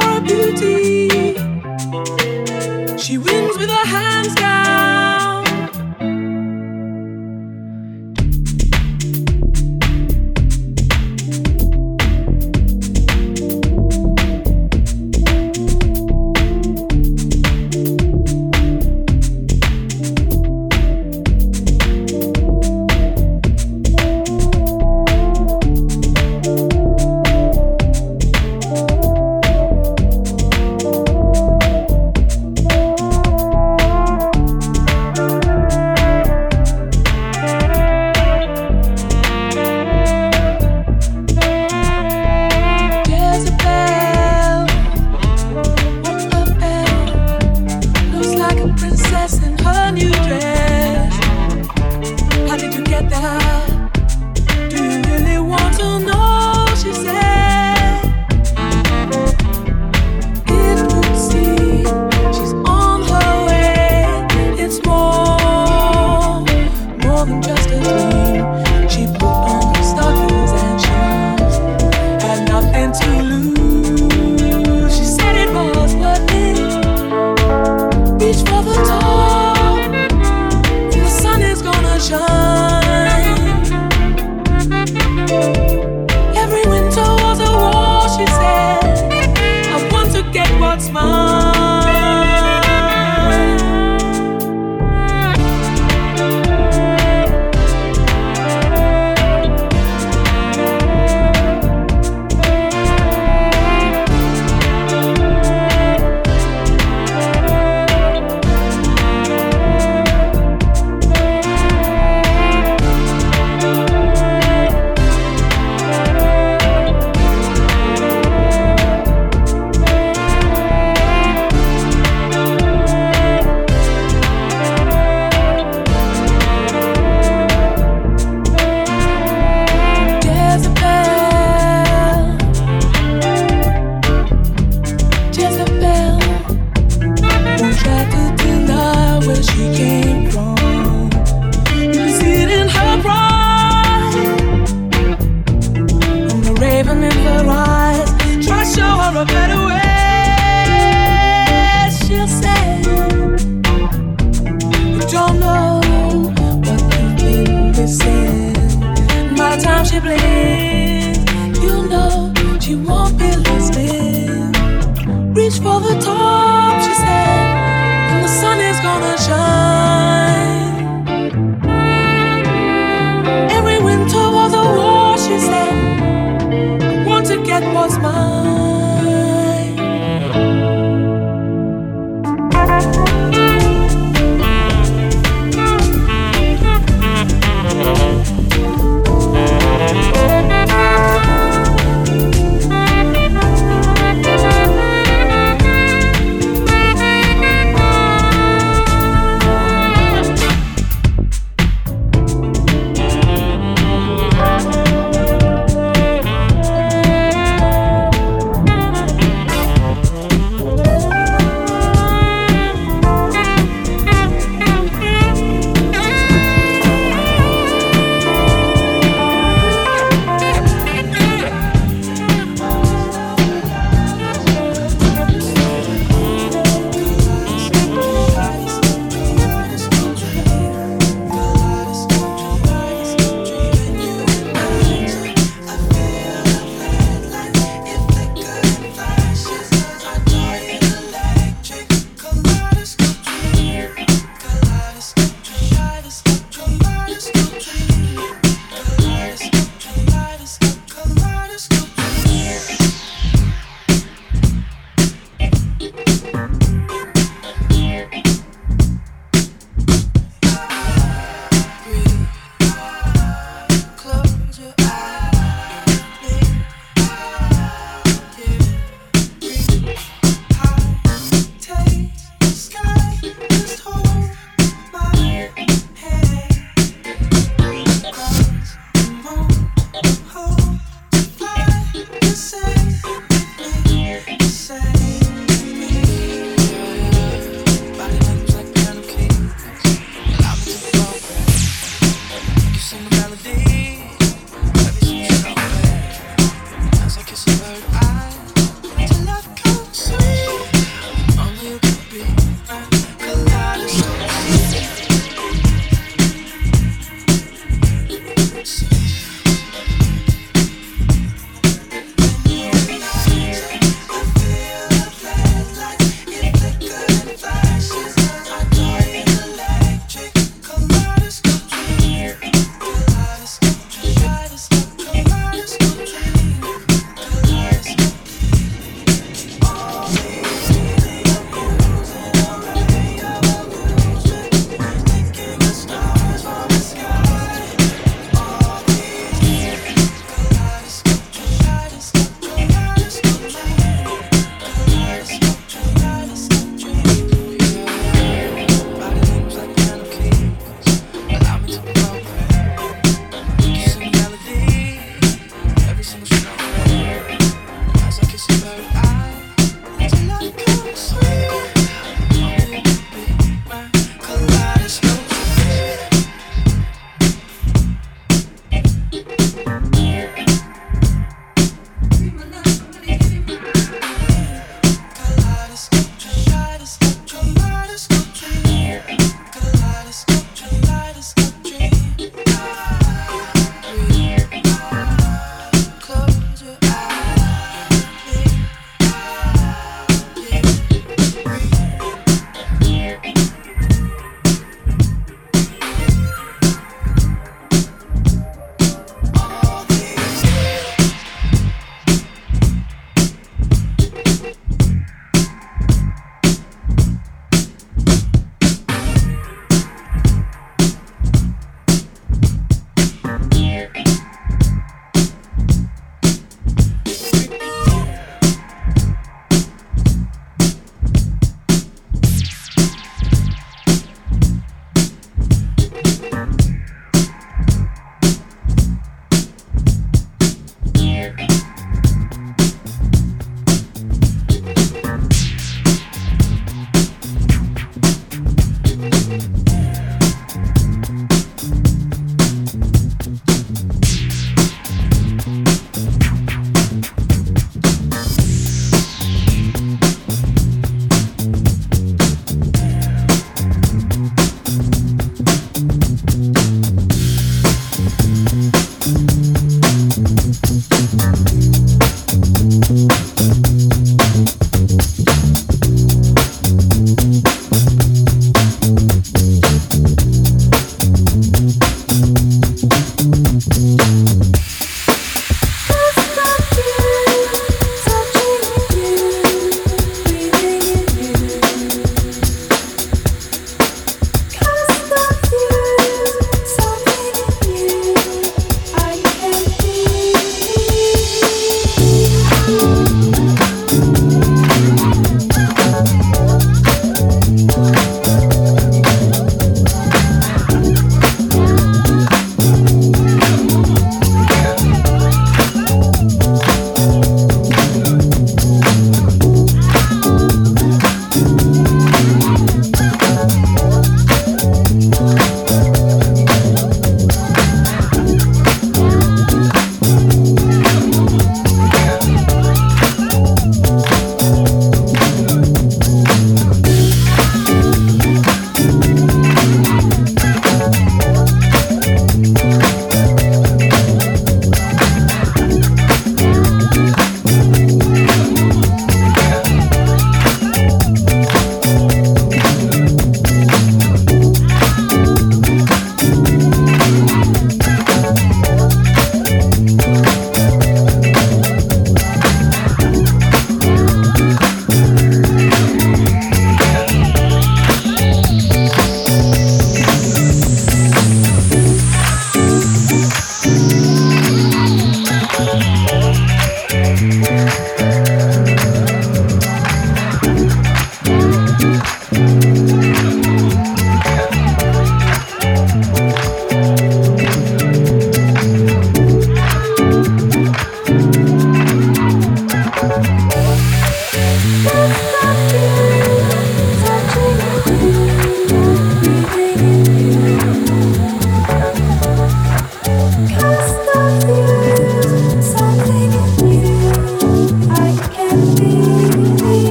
for her beauty. She wins with her hands down.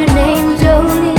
your name, Jolene.